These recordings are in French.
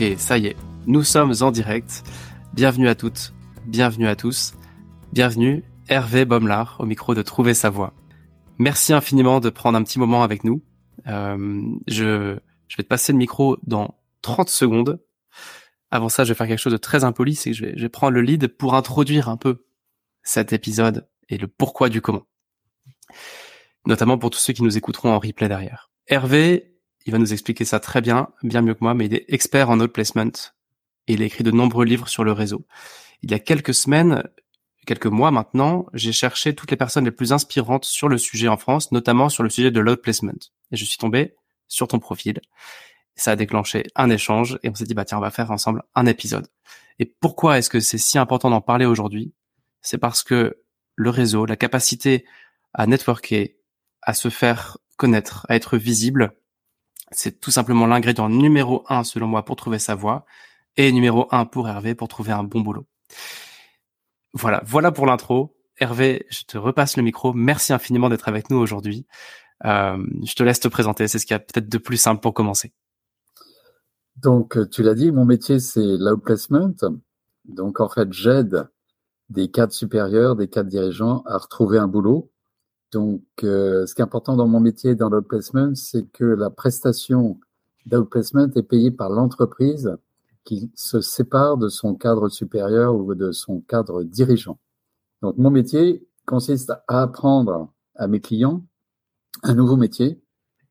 Ok, ça y est, nous sommes en direct. Bienvenue à toutes, bienvenue à tous, bienvenue Hervé Baumlard au micro de Trouver sa voix. Merci infiniment de prendre un petit moment avec nous. Euh, je, vais te passer le micro dans 30 secondes. Avant ça, je vais faire quelque chose de très impoli, c'est que je je vais prendre le lead pour introduire un peu cet épisode et le pourquoi du comment. Notamment pour tous ceux qui nous écouteront en replay derrière. Hervé, il va nous expliquer ça très bien, bien mieux que moi, mais il est expert en outplacement et il a écrit de nombreux livres sur le réseau. Il y a quelques semaines, quelques mois maintenant, j'ai cherché toutes les personnes les plus inspirantes sur le sujet en France, notamment sur le sujet de l'outplacement. Et je suis tombé sur ton profil. Ça a déclenché un échange et on s'est dit, bah tiens, on va faire ensemble un épisode. Et pourquoi est-ce que c'est si important d'en parler aujourd'hui? C'est parce que le réseau, la capacité à networker, à se faire connaître, à être visible, c'est tout simplement l'ingrédient numéro un, selon moi, pour trouver sa voie et numéro un pour Hervé pour trouver un bon boulot. Voilà, voilà pour l'intro. Hervé, je te repasse le micro. Merci infiniment d'être avec nous aujourd'hui. Euh, je te laisse te présenter. C'est ce qu'il y a peut-être de plus simple pour commencer. Donc, tu l'as dit, mon métier, c'est l'outplacement. Donc, en fait, j'aide des cadres supérieurs, des cadres dirigeants à retrouver un boulot. Donc, euh, ce qui est important dans mon métier, dans l'outplacement, c'est que la prestation d'outplacement est payée par l'entreprise qui se sépare de son cadre supérieur ou de son cadre dirigeant. Donc, mon métier consiste à apprendre à mes clients un nouveau métier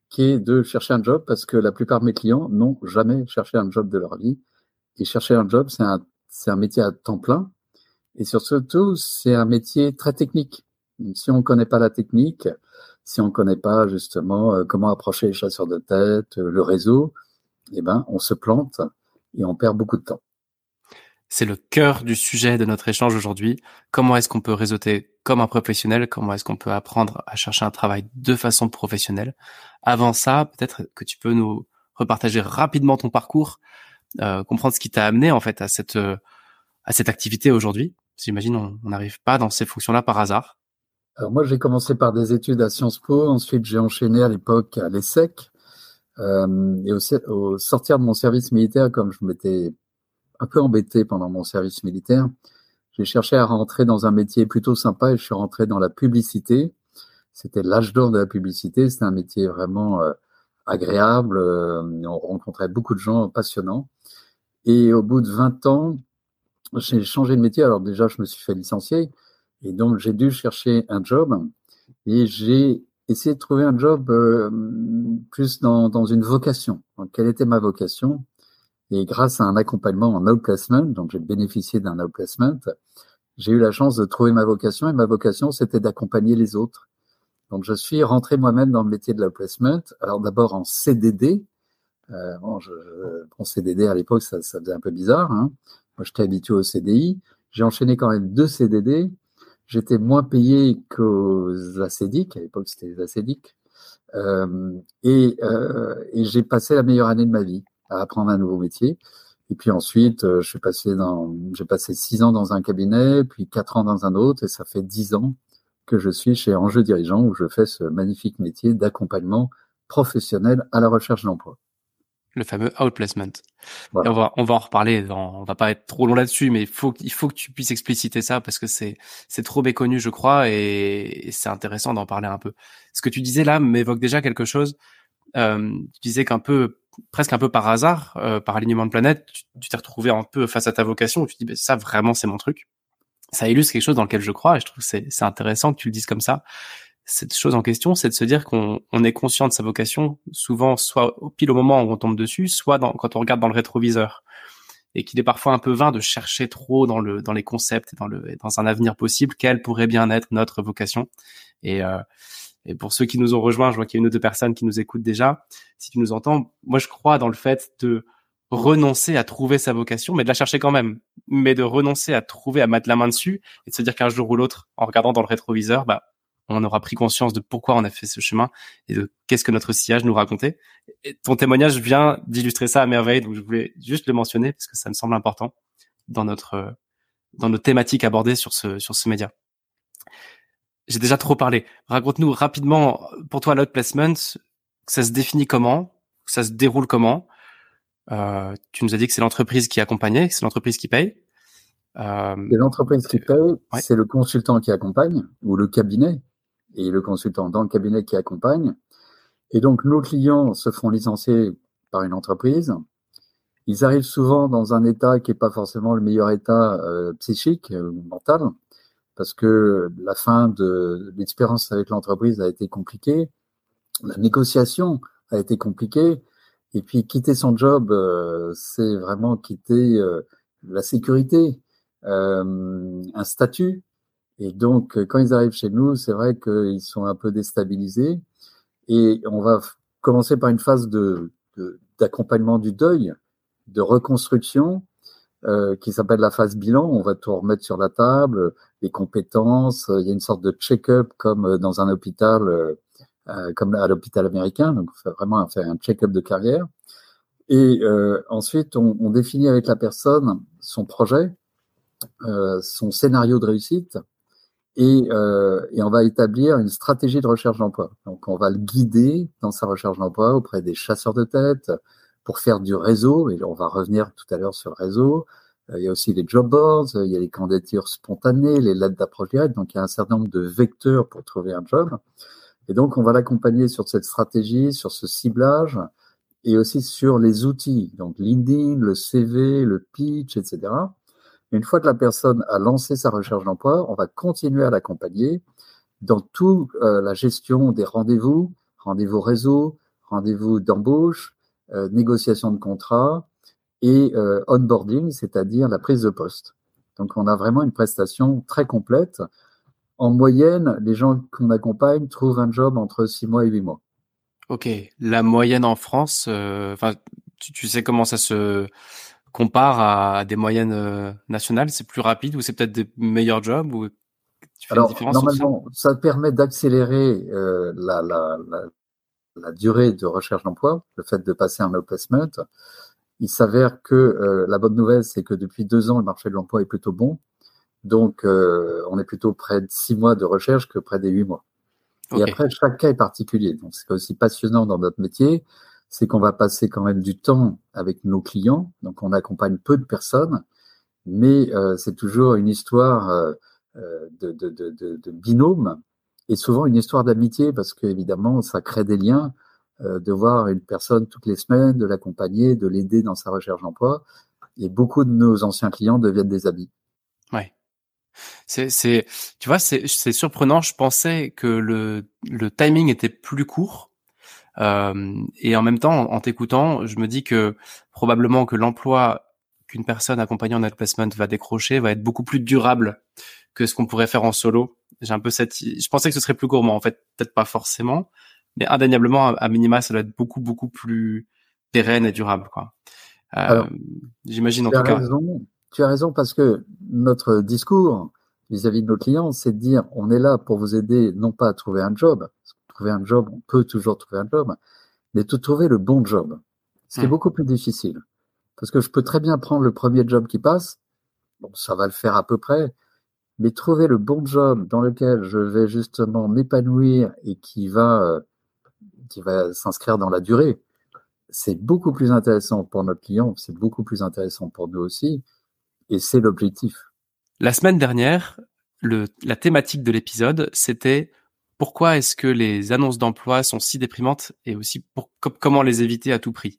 qui est de chercher un job parce que la plupart de mes clients n'ont jamais cherché un job de leur vie. Et chercher un job, c'est un, c'est un métier à temps plein. Et surtout, c'est un métier très technique. Si on ne connaît pas la technique, si on ne connaît pas justement euh, comment approcher les chasseurs de tête, euh, le réseau, eh ben, on se plante et on perd beaucoup de temps. C'est le cœur du sujet de notre échange aujourd'hui. Comment est-ce qu'on peut réseauter comme un professionnel? Comment est-ce qu'on peut apprendre à chercher un travail de façon professionnelle? Avant ça, peut-être que tu peux nous repartager rapidement ton parcours, euh, comprendre ce qui t'a amené en fait à cette euh, à cette activité aujourd'hui. J'imagine on n'arrive pas dans ces fonctions-là par hasard. Alors moi, j'ai commencé par des études à Sciences Po. Ensuite, j'ai enchaîné à l'époque à l'ESSEC. Euh, et au, sortir de mon service militaire, comme je m'étais un peu embêté pendant mon service militaire, j'ai cherché à rentrer dans un métier plutôt sympa et je suis rentré dans la publicité. C'était l'âge d'or de la publicité. C'était un métier vraiment euh, agréable. Euh, on rencontrait beaucoup de gens passionnants. Et au bout de 20 ans, j'ai changé de métier. Alors déjà, je me suis fait licencier. Et donc, j'ai dû chercher un job. Et j'ai essayer de trouver un job euh, plus dans, dans, une vocation. Donc, quelle était ma vocation? Et grâce à un accompagnement en outplacement, donc j'ai bénéficié d'un outplacement, j'ai eu la chance de trouver ma vocation et ma vocation, c'était d'accompagner les autres. Donc, je suis rentré moi-même dans le métier de l'outplacement. Alors, d'abord en CDD. Euh, bon, je, en CDD à l'époque, ça, ça faisait un peu bizarre. Hein. Moi, j'étais habitué au CDI. J'ai enchaîné quand même deux CDD j'étais moins payé qu'aux acédiques, à l'époque c'était les acédiques, euh, et, euh, et j'ai passé la meilleure année de ma vie à apprendre un nouveau métier. Et puis ensuite, euh, je suis passé dans, j'ai passé six ans dans un cabinet, puis quatre ans dans un autre, et ça fait dix ans que je suis chez Enjeu Dirigeant où je fais ce magnifique métier d'accompagnement professionnel à la recherche d'emploi le fameux outplacement. on va on va en reparler. on va pas être trop long là-dessus, mais il faut il faut que tu puisses expliciter ça parce que c'est c'est trop méconnu, je crois, et, c'est intéressant d'en parler un peu. Ce que tu disais là m'évoque déjà quelque chose. Euh, tu disais qu'un peu presque un peu par hasard, euh, par alignement de planète, tu t'es retrouvé un peu face à ta vocation. Où tu dis bah, ça vraiment c'est mon truc. Ça illustre quelque chose dans lequel je crois et je trouve que c'est c'est intéressant que tu le dises comme ça cette chose en question, c'est de se dire qu'on est conscient de sa vocation, souvent soit pile au moment où on tombe dessus, soit quand on regarde dans le rétroviseur, et qu'il est parfois un peu vain de chercher trop dans le dans les concepts dans le dans un avenir possible quelle pourrait bien être notre vocation. Et, euh, et pour ceux qui nous ont rejoints, je vois qu'il y a une ou deux personnes qui nous écoutent déjà. Si tu nous entends, moi je crois dans le fait de renoncer à trouver sa vocation, mais de la chercher quand même, mais de renoncer à trouver, à mettre la main dessus et de se dire qu'un jour ou l'autre, en regardant dans le rétroviseur, bah, on aura pris conscience de pourquoi on a fait ce chemin et de qu'est-ce que notre sillage nous racontait. Et ton témoignage vient d'illustrer ça à merveille, donc je voulais juste le mentionner parce que ça me semble important dans notre dans nos thématiques abordées sur ce sur ce média. J'ai déjà trop parlé. Raconte-nous rapidement pour toi l'out placement, ça se définit comment, ça se déroule comment? Euh, tu nous as dit que c'est l'entreprise qui accompagnait, que c'est l'entreprise qui paye. Euh, c'est l'entreprise qui paye, c'est le consultant qui accompagne ou le cabinet et le consultant dans le cabinet qui accompagne. Et donc, nos clients se font licencier par une entreprise. Ils arrivent souvent dans un état qui n'est pas forcément le meilleur état euh, psychique ou mental, parce que la fin de l'expérience avec l'entreprise a été compliquée, la négociation a été compliquée, et puis quitter son job, euh, c'est vraiment quitter euh, la sécurité, un statut, et donc, euh, quand ils arrivent chez nous, c'est vrai qu'ils sont un peu déstabilisés. Et on va commencer par une phase d'accompagnement du deuil, de reconstruction, euh, qui s'appelle la phase bilan. On va tout remettre sur la table, les compétences. Il y a une sorte de check-up comme euh, dans un hôpital, euh, comme à l'hôpital américain. Donc, on fait vraiment faire un check-up de carrière. Et euh, ensuite, on, définit avec la personne son projet, euh, son scénario de réussite, et, euh, et, on va établir une stratégie de recherche d'emploi. Donc, on va le guider dans sa recherche d'emploi auprès des chasseurs de tête pour faire du réseau. Et on va revenir tout à l'heure sur le réseau. Euh, il y a aussi les job boards, il y a les candidatures spontanées, les lettres d'approche directe. Donc, il y a un certain nombre de vecteurs pour trouver un job. Et donc, on va l'accompagner sur cette stratégie, sur ce ciblage et aussi sur les outils. Donc, LinkedIn, le CV, le pitch, etc. Une fois que la personne a lancé sa recherche d'emploi, on va continuer à l'accompagner dans toute euh, la gestion des rendez-vous, rendez-vous réseau, rendez-vous d'embauche, euh, négociation de contrat et euh, onboarding, c'est-à-dire la prise de poste. Donc on a vraiment une prestation très complète. En moyenne, les gens qu'on accompagne trouvent un job entre six mois et huit mois. Ok, la moyenne en France, enfin, tu, tu, sais comment ça se compare à des moyennes euh, nationales, c'est plus rapide ou c'est peut-être des meilleurs jobs ou tu fais Alors, normalement, ça, permet d'accélérer euh, la, la, la, la, durée de recherche d'emploi, le fait de passer un placement. Il s'avère que euh, la bonne nouvelle, c'est que depuis deux ans, le marché de l'emploi est plutôt bon. Donc, on est plutôt près de six mois de recherche que près des huit mois. Et après, chaque cas est particulier. Donc, c'est aussi passionnant dans notre métier c'est qu'on va passer quand même du temps avec nos clients. Donc, on accompagne peu de personnes, mais euh, c'est toujours une histoire euh, euh, de, binôme et souvent une histoire d'amitié parce que évidemment, ça crée des liens de voir une personne toutes les semaines, de l'accompagner, de l'aider dans sa recherche d'emploi. Et beaucoup de nos anciens clients deviennent des amis. Ouais. C'est, tu vois, c'est, surprenant. Je pensais que le, le timing était plus court euh, et en même temps, en, t'écoutant, je me dis que probablement que l'emploi qu'une personne accompagnée en placement va décrocher va être beaucoup plus durable que ce qu'on pourrait faire en solo. J'ai un peu cette, je pensais que ce serait plus gourmand. En fait, peut-être pas forcément, mais indéniablement, à, minima, ça doit être beaucoup, beaucoup plus pérenne et durable, quoi. Euh, J'imagine en tout cas. Raison, tu as raison parce que notre discours vis-à-vis -vis de nos clients, c'est de dire on est là pour vous aider non pas à trouver un job, trouver un job, on peut toujours trouver un job, mais de trouver le bon job, ce qui est beaucoup plus difficile. Parce que je peux très bien prendre le premier job qui passe, bon, ça va le faire à peu près, mais trouver le bon job dans lequel je vais justement m'épanouir et qui va, euh, qui va s'inscrire dans la durée, c'est beaucoup plus intéressant pour notre client, c'est beaucoup plus intéressant pour nous aussi, et c'est l'objectif. La semaine dernière, le, la thématique de l'épisode, c'était pourquoi est-ce que les annonces d'emploi sont si déprimantes et aussi comment les éviter à tout prix?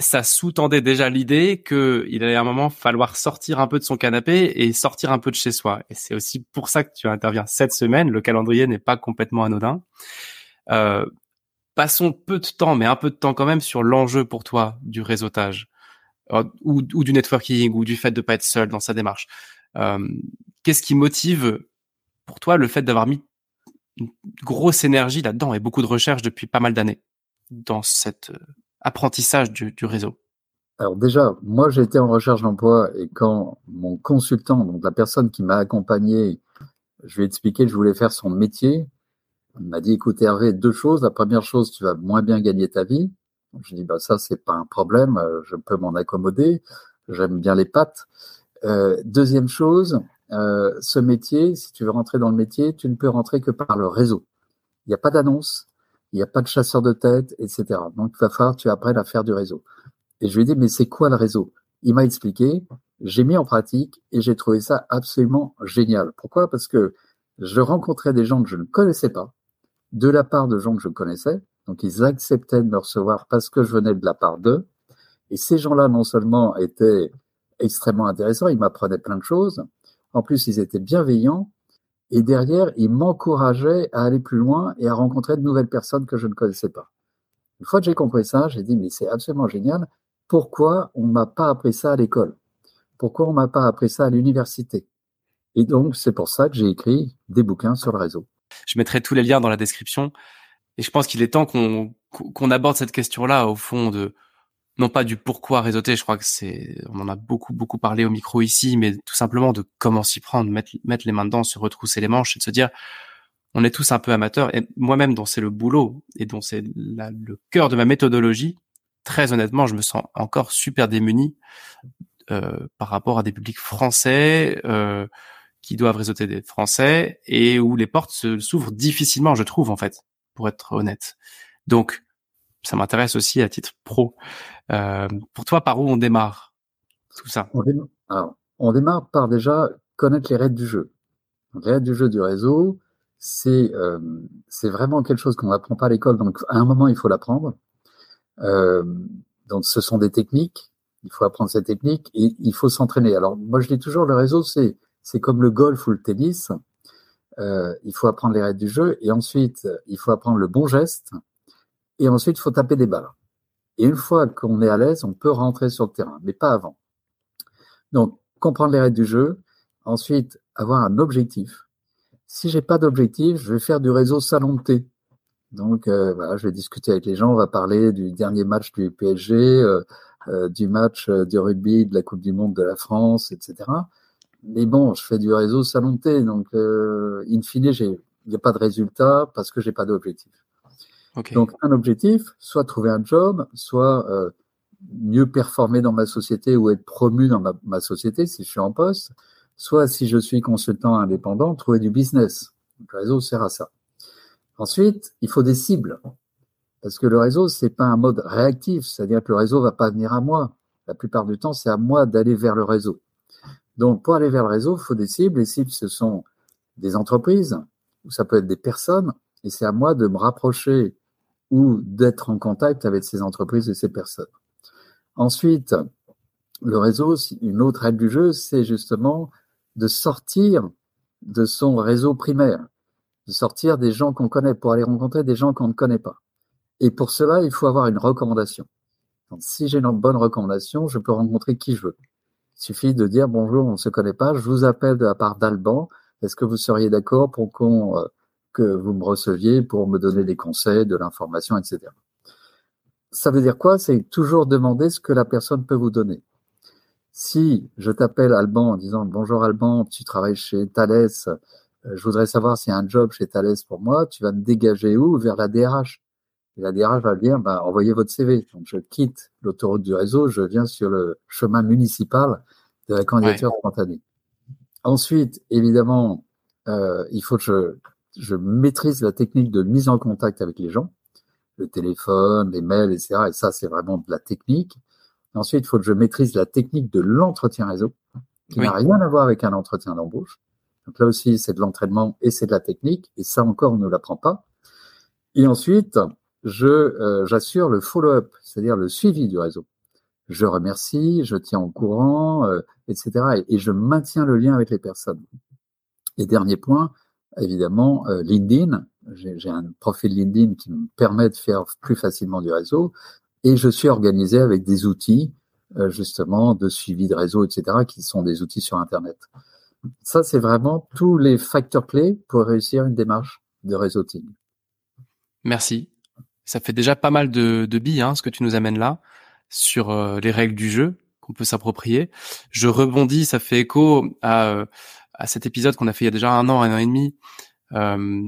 Ça sous-tendait déjà l'idée qu'il allait à un moment falloir sortir un peu de son canapé et sortir un peu de chez soi. Et c'est aussi pour ça que tu interviens cette semaine. Le calendrier n'est pas complètement anodin. Euh, passons peu de temps, mais un peu de temps quand même sur l'enjeu pour toi du réseautage euh, ou, du networking ou du fait de pas être seul dans sa démarche. Euh, Qu'est-ce qui motive pour toi le fait d'avoir mis une grosse énergie là-dedans et beaucoup de recherche depuis pas mal d'années dans cet euh, apprentissage du, du réseau. Alors déjà, moi j'ai été en recherche d'emploi et quand mon consultant, donc la personne qui m'a accompagné, je lui ai expliqué que je voulais faire son métier, il m'a dit écoute Hervé, deux choses. La première chose, tu vas moins bien gagner ta vie. Donc, je dis bah ça c'est pas un problème, euh, je peux m'en accommoder. J'aime bien les pattes. Euh, deuxième chose, euh, ce métier, si tu veux rentrer dans le métier, tu ne peux rentrer que par le réseau. Il n'y a pas d'annonce, il n'y a pas de chasseur de tête, etc. Donc, il va falloir tu apprennes à faire du réseau. Et je lui ai dit, mais c'est quoi le réseau? Il m'a expliqué, j'ai mis en pratique et j'ai trouvé ça absolument génial. Pourquoi? Parce que je rencontrais des gens que je ne connaissais pas, de la part de gens que je connaissais, donc ils acceptaient de me recevoir parce que je venais de la part d'eux. Et ces gens-là, non seulement étaient extrêmement intéressants, ils m'apprenaient plein de choses, en plus ils étaient bienveillants, et derrière, ils m'encourageaient à aller plus loin et à rencontrer de nouvelles personnes que je ne connaissais pas. Une fois que j'ai compris ça, j'ai dit, mais c'est absolument génial, pourquoi on m'a pas appris ça à l'école? Pourquoi on m'a pas appris ça à l'université? Et donc, c'est pour ça que j'ai écrit des bouquins sur le réseau. Je mettrai tous les liens dans la description. Et je pense qu'il est temps qu'on qu'on aborde cette question-là au fond de non pas du pourquoi réseauter, je crois que c'est on en a beaucoup beaucoup parlé au micro ici, mais tout simplement de comment s'y prendre, mettre mettre les mains dedans, se retrousser les manches et de se dire on est tous un peu amateurs et moi-même dont c'est le boulot et dont c'est le cœur de ma méthodologie, très honnêtement, je me sens encore super démuni euh, par rapport à des publics français euh, qui doivent réseauter des Français et où les portes s'ouvrent difficilement, je trouve en fait, pour être honnête. Donc, ça m'intéresse aussi à titre pro. Euh, pour toi, par où on démarre tout ça? On démarre, par déjà connaître les règles du jeu. les règles du jeu du réseau, c'est euh, vraiment quelque chose qu'on n'apprend pas à l'école. Donc, à un moment, il faut l'apprendre. Euh, donc, ce sont des techniques. Il faut apprendre ces techniques et il faut s'entraîner. Alors, moi, je dis toujours, le réseau, c'est c'est comme le golf ou le tennis. Il faut apprendre les règles du jeu et ensuite, il faut apprendre le bon geste et ensuite, il faut taper des balles. Et une fois qu'on est à l'aise, on peut rentrer sur le terrain, mais pas avant. Donc, comprendre les règles du jeu. Ensuite, avoir un objectif. Si j'ai pas d'objectif, je vais faire du réseau salon de. Donc euh, voilà, je vais discuter avec les gens, on va parler du dernier match du PSG, euh, euh, du match euh, du rugby, de la Coupe du Monde de la France, etc. Mais bon, je fais du réseau salon de donc in fine, il n'y a pas de résultat parce que j'ai pas d'objectif. Donc un objectif, soit trouver un job, soit mieux performer dans ma société ou être promu dans ma, ma, société si je suis en poste, soit si je suis consultant indépendant, trouver du business. Donc, le réseau sert à ça. Ensuite, il faut des cibles. Parce que le réseau, c'est pas un mode réactif, c'est-à-dire que le réseau va pas venir à moi. La plupart du temps, c'est à moi d'aller vers le réseau. Donc, pour aller vers le réseau, il faut des cibles. Les cibles, ce sont des entreprises, ou ça peut être des personnes, et c'est à moi de me rapprocher ou d'être en contact avec ces entreprises et ces personnes. Ensuite, le réseau, une autre règle du jeu, c'est justement de sortir de son réseau primaire de sortir des gens qu'on connaît pour aller rencontrer des gens qu'on ne connaît pas. Et pour cela, il faut avoir une recommandation. Si j'ai une bonne recommandation, je peux rencontrer qui je veux. Il suffit de dire bonjour, on ne se connaît pas, je vous appelle de la part d'Alban. Est-ce que vous seriez d'accord pour qu'on euh, que vous me receviez pour me donner des conseils, de l'information, etc. Ça veut dire quoi? C'est toujours demander ce que la personne peut vous donner. Si je t'appelle Alban en disant bonjour Alban, tu travailles chez Thales, euh, je voudrais savoir s'il y a un job chez Thales pour moi, tu vas me dégager où? Vers la DRH. Et la DRH va dire, bah, envoyez votre CV. Donc, je quitte l'autoroute du réseau, je viens sur le chemin municipal de la candidature spontanée. Ensuite, évidemment, euh, il faut que je, je maîtrise la technique de mise en contact avec les gens, le téléphone, les mails, etc. Et ça, c'est vraiment de la technique. Ensuite, il faut que je maîtrise la technique de l'entretien réseau, qui n'a rien à voir avec un entretien d'embauche. Donc là aussi, c'est de l'entraînement et c'est de la technique. Et ça encore, on ne l'apprend pas. Et ensuite, je euh, j'assure le follow-up, c'est-à-dire le suivi du réseau. Je remercie, je tiens au courant, euh, etc. Et, je maintiens le lien avec les personnes. Et dernier point, évidemment, euh, LinkedIn. J'ai un profil LinkedIn qui me permet de faire plus facilement du réseau. Et je suis organisé avec des outils, justement, de suivi de réseau, etc., qui sont des outils sur Internet. Ça, c'est vraiment tous les facteurs clés pour réussir une démarche de réseauting. Merci. Ça fait déjà pas mal de, de billes, hein, ce que tu nous amènes là, sur euh, les règles du jeu qu'on peut s'approprier. Je rebondis, ça fait écho à, à cet épisode qu'on a fait il y a déjà un an, un an et demi, euh,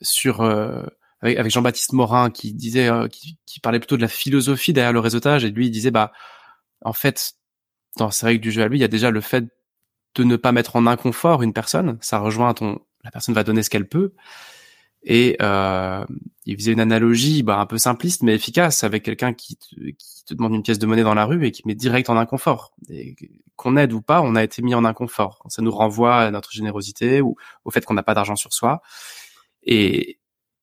sur euh, avec, Jean-Baptiste Morin qui disait, euh, qui, qui, parlait plutôt de la philosophie derrière le réseautage, et lui il disait bah en fait dans ces règles du jeu à lui, il y a déjà le fait de ne pas mettre en inconfort une personne. Ça rejoint ton, la personne va donner ce qu'elle peut. Et euh, il faisait une analogie bah, un peu simpliste mais efficace avec quelqu'un qui, qui, te demande une pièce de monnaie dans la rue et qui met direct en inconfort. Et qu'on aide ou pas, on a été mis en inconfort. Ça nous renvoie à notre générosité ou au fait qu'on n'a pas d'argent sur soi. Et,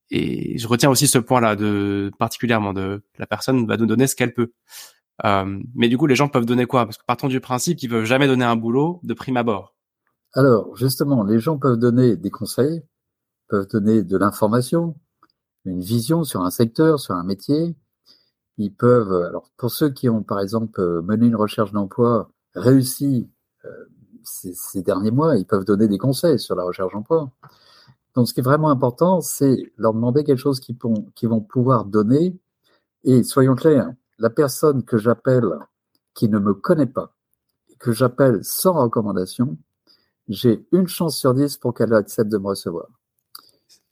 et je retiens aussi ce point-là de particulièrement de la personne va nous donner ce qu'elle peut. Euh, mais du coup, les gens peuvent donner quoi? Parce que partons du principe qu'ils peuvent jamais donner un boulot de prime abord. Alors, justement, les gens peuvent donner des conseils, peuvent donner de l'information, une vision sur un secteur, sur un métier. Ils peuvent, alors pour ceux qui ont par exemple mené une recherche d'emploi réussi euh, ces, derniers mois, ils peuvent donner des conseils sur la recherche d'emploi. Donc, ce qui est vraiment important, c'est leur demander quelque chose qu'ils qu vont pouvoir donner. Et soyons clairs, la personne que j'appelle qui ne me connaît pas, que j'appelle sans recommandation, j'ai une chance sur dix pour qu'elle accepte de me recevoir.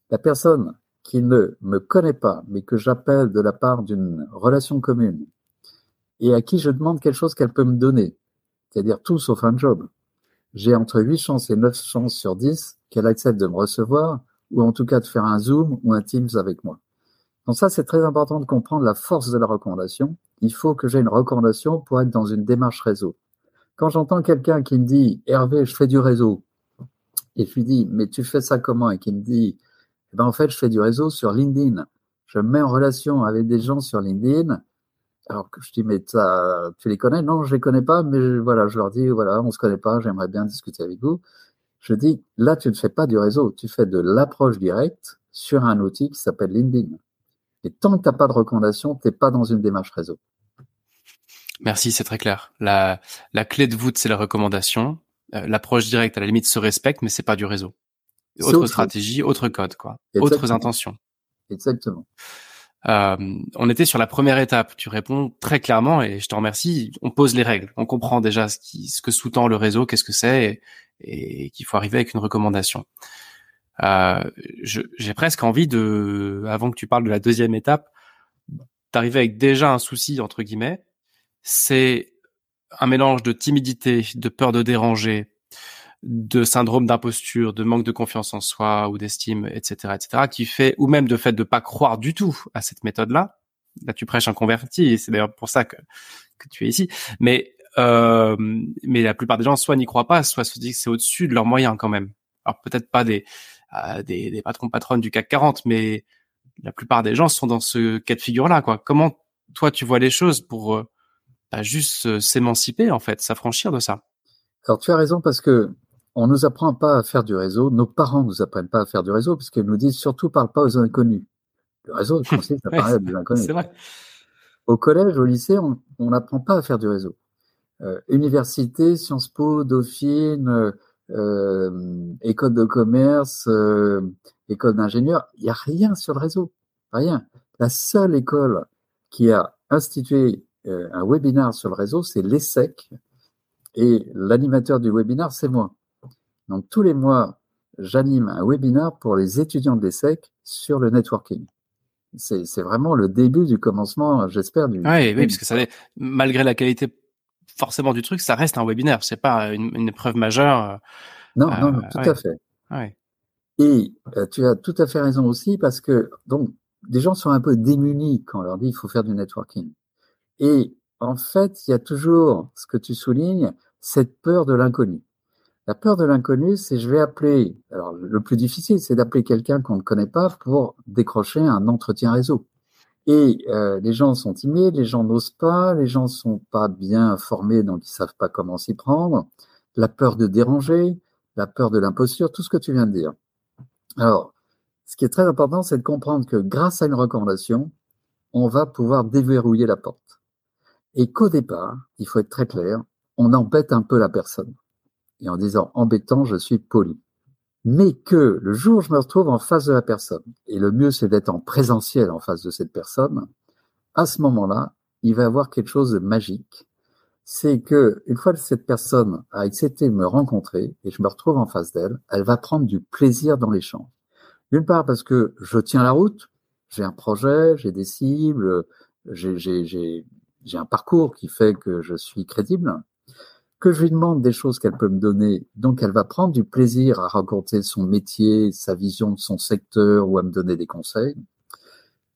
La personne qui ne me connaît pas, mais que j'appelle de la part d'une relation commune, et à qui je demande quelque chose qu'elle peut me donner, c'est-à-dire tout sauf un job, j'ai entre 8 chances et 9 chances sur 10 qu'elle accepte de me recevoir, ou en tout cas de faire un Zoom ou un Teams avec moi. Donc ça, c'est très important de comprendre la force de la recommandation. Il faut que j'ai une recommandation pour être dans une démarche réseau. Quand j'entends quelqu'un qui me dit Hervé, je fais du réseau, et je lui dis mais tu fais ça comment? Et qui me dit eh ben en fait je fais du réseau sur LinkedIn. Je me mets en relation avec des gens sur LinkedIn. Alors que je dis mais tu les connais? Non, je les connais pas, mais je leur dis voilà, on se connaît pas, j'aimerais bien discuter avec vous. Je dis là tu ne fais pas du réseau, tu fais de l'approche directe sur un outil qui s'appelle LinkedIn. Et tant que tu n'as pas de recommandation, tu n'es pas dans une démarche réseau. Merci, c'est très clair. La, la clé de voûte, c'est la recommandation. Euh, l'approche directe, à la limite, se respecte, mais c'est pas du réseau. Autre, stratégie, autre code, quoi. Autres intentions. Exactement. Euh, on était sur la première étape. Tu réponds très clairement et je te remercie. On pose les règles. On comprend déjà ce, qui, ce que sous-tend le réseau, qu'est-ce que c'est et, et qu'il faut arriver avec une recommandation. Euh, j'ai presque envie de, avant que tu parles de la deuxième étape, d'arriver avec déjà un souci entre guillemets. C'est un mélange de timidité, de peur de déranger, de syndrome d'imposture, de manque de confiance en soi ou d'estime, etc., etc., qui fait, ou même de fait de pas croire du tout à cette méthode-là. Là, tu prêches un converti, et c'est d'ailleurs pour ça que, que tu es ici. Mais euh, mais la plupart des gens soit n'y croient pas, soit se disent que c'est au-dessus de leurs moyens quand même. Alors peut-être pas des des, des, patrons patronnes du CAC 40, mais la plupart des gens sont dans ce cas de figure-là. Quoi. Comment toi tu vois les choses pour euh, bah, juste euh, s'émanciper en fait, s'affranchir de ça? Alors tu as raison parce que on nous apprend pas à faire du réseau. Nos parents nous apprennent pas à faire du réseau parce qu'ils nous disent surtout parle pas aux inconnus. Le réseau consiste à parler à des inconnus. Vrai. Au collège, au lycée, on n'apprend pas à faire du réseau. Euh, université, Sciences Po, Dauphine, euh, euh, école de commerce, euh, école d'ingénieur, il n'y a rien sur le réseau, rien. La seule école qui a institué un webinaire sur le réseau, c'est l'ESSEC, et l'animateur du webinaire, c'est moi. Donc tous les mois, j'anime un webinaire pour les étudiants de l'ESSEC sur le networking. C'est vraiment le début du commencement, j'espère. Du... oui, oui, parce que ça, malgré la qualité forcément du truc, ça reste un webinaire. C'est pas une, une, épreuve majeure. Euh, non, non, non, tout à fait. Ouais. Et euh, tu as tout à fait raison aussi parce que donc des gens sont un peu démunis quand on leur dit il faut faire du networking. Et en fait, il y a toujours ce que tu soulignes, cette peur de l'inconnu. La peur de l'inconnu, c'est je vais appeler. Alors le plus difficile, c'est d'appeler quelqu'un qu'on ne connaît pas pour décrocher un entretien réseau. Et euh, les gens sont timides, les gens n'osent pas, les gens sont pas bien informés, donc ils savent pas comment s'y prendre. La peur de déranger, la peur de l'imposture, tout ce que tu viens de dire. Alors, ce qui est très important, c'est de comprendre que grâce à une recommandation, on va pouvoir déverrouiller la porte. Et qu'au départ, il faut être très clair, on embête un peu la personne. Et en disant embêtant, je suis poli. mais que le jour où je me retrouve en face de la personne, et le mieux c'est d'être en présentiel en face de cette personne, à ce moment-là, il va y avoir quelque chose de magique. C'est que une fois que cette personne a accepté de me rencontrer et je me retrouve en face d'elle, elle va prendre du plaisir dans l'échange. D'une part parce que je tiens la route, j'ai un projet, j'ai des cibles, j'ai un parcours qui fait que je suis crédible, que je lui demande des choses qu'elle peut me donner, donc elle va prendre du plaisir à raconter son métier, sa vision de son secteur ou à me donner des conseils,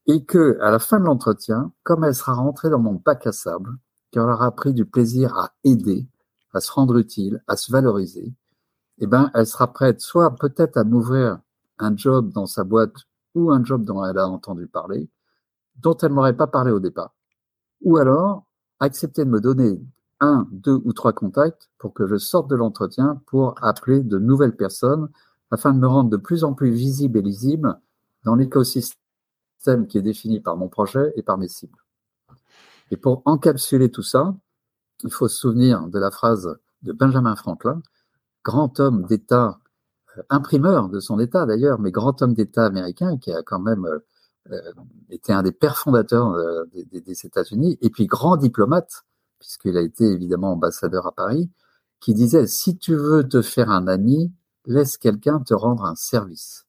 et que à la fin de l'entretien, comme elle sera rentrée dans mon bac à sable, qu'elle aura pris du plaisir à aider, à se rendre utile, à se valoriser, eh ben, elle sera prête soit peut-être à m'ouvrir un job dans sa boîte ou un job dont elle a entendu parler, dont elle m'aurait pas parlé au départ, ou alors accepter de me donner un, deux ou trois contacts pour que je sorte de l'entretien pour appeler de nouvelles personnes afin de me rendre de plus en plus visible et lisible dans l'écosystème qui est défini par mon projet et par mes cibles. Et pour encapsuler tout ça, il faut se souvenir de la phrase de Benjamin Franklin, grand homme d'État, euh, imprimeur de son État d'ailleurs, mais grand homme d'État américain qui a quand même euh, euh, été un des pères fondateurs des, des États-Unis, et puis grand diplomate, puisqu'il a été évidemment ambassadeur à Paris, qui disait si tu veux te faire un ami, laisse quelqu'un te rendre un service.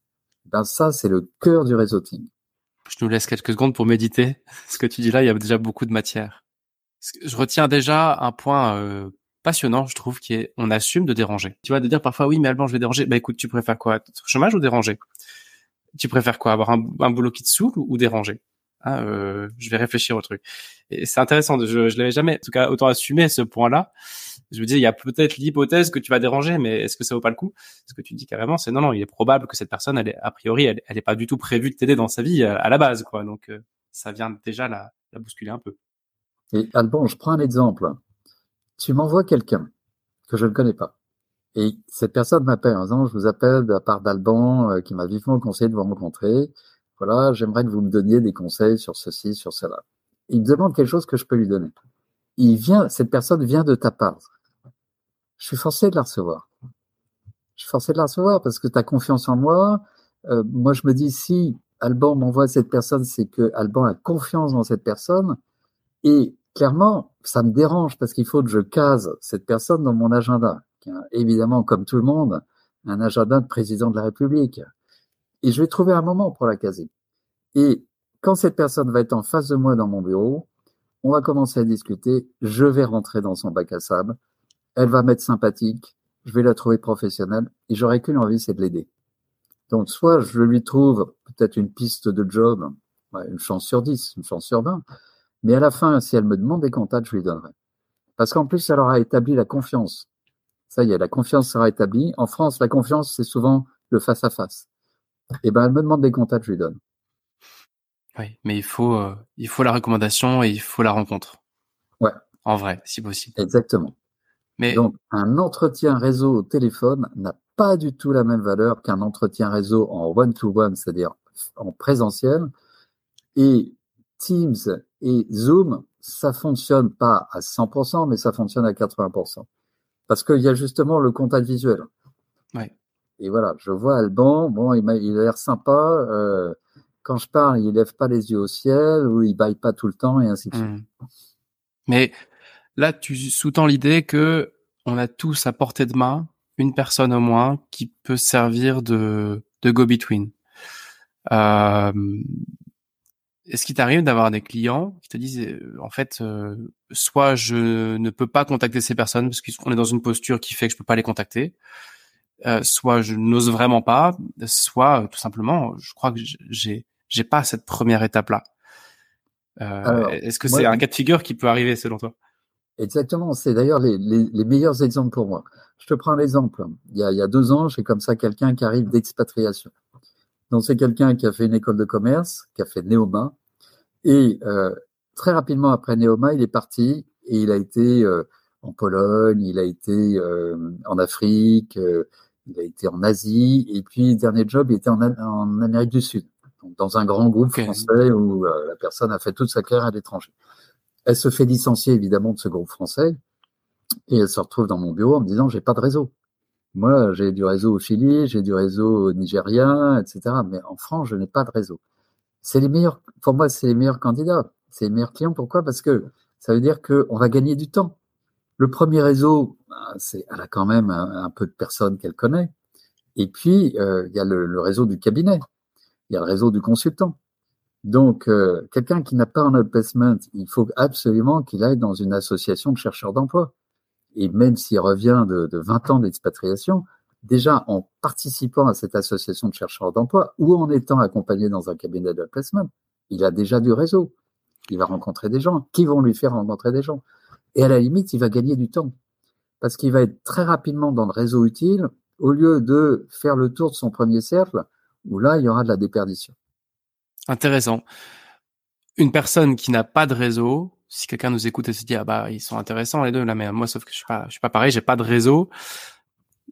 Ben ça, c'est le cœur du réseauting. Je nous laisse quelques secondes pour méditer. Ce que tu dis là, il y a déjà beaucoup de matière. Je retiens déjà un point euh, passionnant, je trouve, qui est on assume de déranger. Tu vois, de dire parfois oui, mais Alban, je vais déranger. Bah écoute, tu préfères quoi? Chômage ou déranger? Tu préfères quoi? Avoir un, un boulot qui te saoule ou déranger? Ah, euh, je vais réfléchir au truc. Et c'est intéressant. Je, je l'avais jamais, en tout cas, autant assumer ce point-là. Je me dis, il y a peut-être l'hypothèse que tu vas déranger, mais est-ce que ça vaut pas le coup? Ce que tu dis carrément, c'est non, non. Il est probable que cette personne, elle est a priori, elle, elle est pas du tout prévue de t'aider dans sa vie euh, à, la base, quoi. Donc, euh, ça vient déjà la, la bousculer un peu. Et Alban, je prends un exemple. Tu m'envoies quelqu'un que je ne connais pas. Et cette personne m'appelle en disant, je vous appelle de la part d'Alban, euh, qui m'a vivement conseillé de vous rencontrer voilà, j'aimerais que vous me donniez des conseils sur ceci, sur cela. Il me demande quelque chose que je peux lui donner. Il vient, cette personne vient de ta part. Je suis forcé de la recevoir. Je suis forcé de la recevoir parce que tu as confiance en moi. Euh, moi, je me dis, si Alban m'envoie cette personne, c'est que Alban a confiance dans cette personne. Et clairement, ça me dérange parce qu'il faut que je case cette personne dans mon agenda. évidemment, comme tout le monde, un agenda de président de la République et je vais trouver un moment pour la caser. Et quand cette personne va être en face de moi dans mon bureau, on va commencer à discuter, je vais rentrer dans son bac à sable, elle va m'être sympathique, je vais la trouver professionnelle et j'aurai qu'une envie, c'est de l'aider. Donc soit je lui trouve peut-être une piste de job, une chance sur 10, une chance sur 20, mais à la fin, si elle me demande des contacts, je lui donnerai. Parce qu'en plus, elle aura établi la confiance. Ça y est, la confiance sera établie. En France, la confiance, c'est souvent le face à face. Et ben, elle me demande des contacts, je lui donne. Oui, mais il faut, euh, il faut la recommandation et il faut la rencontre. Ouais. En vrai, si possible. Exactement. Mais donc, un entretien réseau au téléphone n'a pas du tout la même valeur qu'un entretien réseau en one-to-one, c'est-à-dire en présentiel. Et Teams et Zoom, ça fonctionne pas à 100%, mais ça fonctionne à 80%. Parce qu'il y a justement le contact visuel. Ouais. Et voilà, je vois Alban, bon, il, a, l'air sympa. Euh, quand je parle, il lève pas les yeux au ciel ou il baille pas tout le temps et ainsi de suite. Hmm. Mais là, tu sous-tends l'idée que on a tous à portée de main une personne au moins qui peut servir de, de go-between. Euh, Est-ce qu'il t'arrive d'avoir des clients qui te disent, euh, en fait, soit je ne peux pas contacter ces personnes parce qu'on est dans une posture qui fait que je peux pas les contacter, euh, soit je n'ose vraiment pas, soit euh, tout simplement, je crois que j'ai j'ai pas cette première étape là. Euh, Est-ce que c'est un cas de figure qui peut arriver selon toi? Exactement, c'est d'ailleurs les, les, les, meilleurs exemples pour moi. Je te prends l'exemple. Il y a, il y a deux ans, j'ai comme ça quelqu'un qui arrive d'expatriation. Donc c'est quelqu'un qui a fait une école de commerce, qui a fait Néoma, et euh, très rapidement après Néoma, il est parti et il a été en Pologne, il a été en Afrique, il a été en Asie et puis dernier job, il était en, en Amérique du Sud, donc dans un grand groupe français où euh, la personne a fait toute sa carrière à l'étranger. Elle se fait licencier évidemment de ce groupe français et elle se retrouve dans mon bureau en me disant j'ai pas de réseau. Moi, j'ai du réseau au Chili, j'ai du réseau au Nigeria, etc. Mais en France, je n'ai pas de réseau. C'est les meilleurs, pour moi, c'est les meilleurs candidats, c'est les meilleurs clients. Pourquoi? Parce que ça veut dire qu'on va gagner du temps. Le premier réseau, c'est, elle a quand même un, peu de personnes qu'elle connaît. Et puis, euh, il y a le, réseau du cabinet, il y a le réseau du consultant. Donc, euh, quelqu'un qui n'a pas un outplacement, il faut absolument qu'il aille dans une association de chercheurs d'emploi. Et même s'il revient de, de 20 ans d'expatriation, déjà en participant à cette association de chercheurs d'emploi ou en étant accompagné dans un cabinet de placement, il a déjà du réseau. Il va rencontrer des gens qui vont lui faire rencontrer des gens. Et à la limite, il va gagner du temps. Parce qu'il va être très rapidement dans le réseau utile au lieu de faire le tour de son premier cercle où là, il y aura de la déperdition. Intéressant. Une personne qui n'a pas de réseau, si quelqu'un nous écoute et se dit ah bah ils sont intéressants les deux là, mais moi sauf que je suis pas je suis pas pareil, j'ai pas de réseau.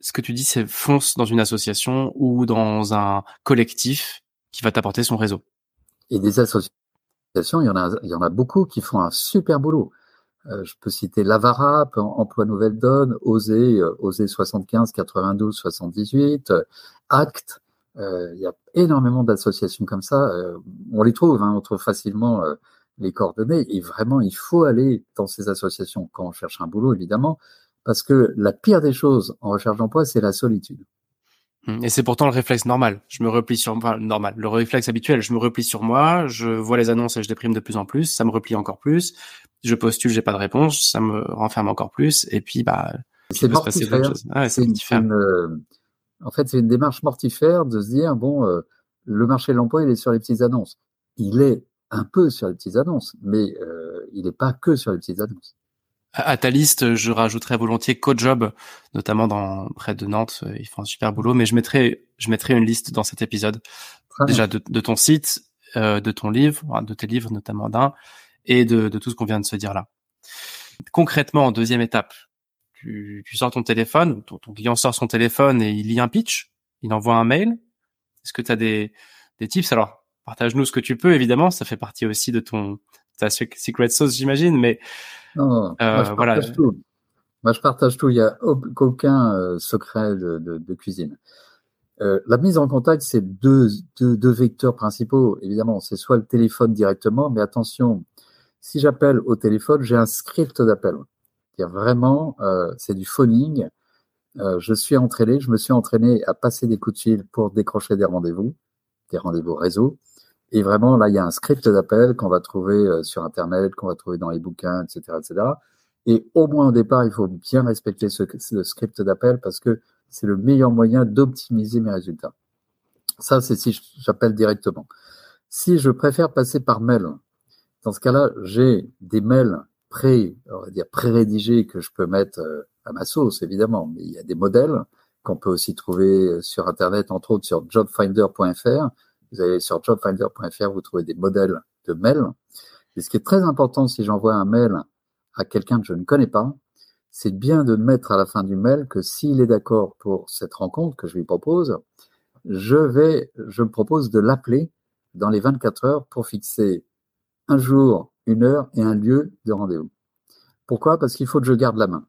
Ce que tu dis, c'est fonce dans une association ou dans un collectif qui va t'apporter son réseau. Et des associations, il y en a, il y en a beaucoup qui font un super boulot. Euh, je peux citer Lavarap, Emploi Nouvelle Donne, euh, Oser 75, 92, 78, Act. Euh, il y a énormément d'associations comme ça. on les trouve, hein, on trouve facilement les coordonnées. Et vraiment, il faut aller dans ces associations quand on cherche un boulot, évidemment, parce que la pire des choses en recherche d'emploi, c'est la solitude. Hum, et c'est pourtant le réflexe normal. Je me replie sur moi, normal. Le réflexe habituel, je me replie sur moi, je vois les annonces et je déprime de plus en plus, ça me replie encore plus. Je postule, j'ai pas de réponse, ça me renferme encore plus. Et puis, bah, c'est mortifère. Ah c'est une, euh, en fait, c'est une démarche mortifère de se dire bon, euh, le marché de l'emploi, il est sur les petites annonces. Il est un peu sur les petites annonces, mais euh, il n'est pas que sur les petites annonces. À ta liste, je rajouterais volontiers CoJob, notamment dans près de Nantes. Ils font un super boulot, mais je mettrai, je mettrai une liste dans cet épisode. Déjà de, ton site, euh, de ton livre, de tes livres notamment d'un, et de, tout ce qu'on vient de se dire là. Concrètement, en deuxième étape, tu, sors ton téléphone, ton, ton, client sort son téléphone et il lit un pitch, il envoie un mail. Est-ce que tu as des, des tips? Alors, partage-nous ce que tu peux, évidemment. Ça fait partie aussi de ton ta secret sauce, j'imagine. Mais non, euh, je voilà. Tout. Moi, je partage tout. Il n'y a aucun euh, secret de, cuisine. Euh, la mise en contact, c'est deux, deux, vecteurs principaux. Évidemment, c'est soit le téléphone directement, mais attention, si j'appelle au téléphone, j'ai un script d'appel. Vraiment, c'est du phoning. je suis entraîné, je me suis entraîné à passer des coups de fil pour décrocher des rendez-vous, des rendez-vous réseau. Et vraiment, là, il y a un script d'appel qu'on va trouver euh, sur Internet, qu'on va trouver dans les bouquins, etc., etc. Et au moins au départ, il faut bien respecter ce, script d'appel parce que c'est le meilleur moyen d'optimiser mes résultats. Ça, c'est si j'appelle directement. Si je préfère passer par mail, dans ce cas-là, j'ai des mails pré, on va dire pré-rédigés que je peux mettre euh, à ma sauce, évidemment. Mais il y a des modèles qu'on peut aussi trouver euh, sur Internet, entre autres sur jobfinder.fr vous allez sur jobfinder.fr, vous trouvez des modèles de mails. Et ce qui est très important si j'envoie un mail à quelqu'un que je ne connais pas, c'est bien de mettre à la fin du mail que s'il est d'accord pour cette rencontre que je lui propose, je vais, je me propose de l'appeler dans les 24 heures pour fixer un jour, une heure et un lieu de rendez-vous. Pourquoi? Parce qu'il faut que je garde la main.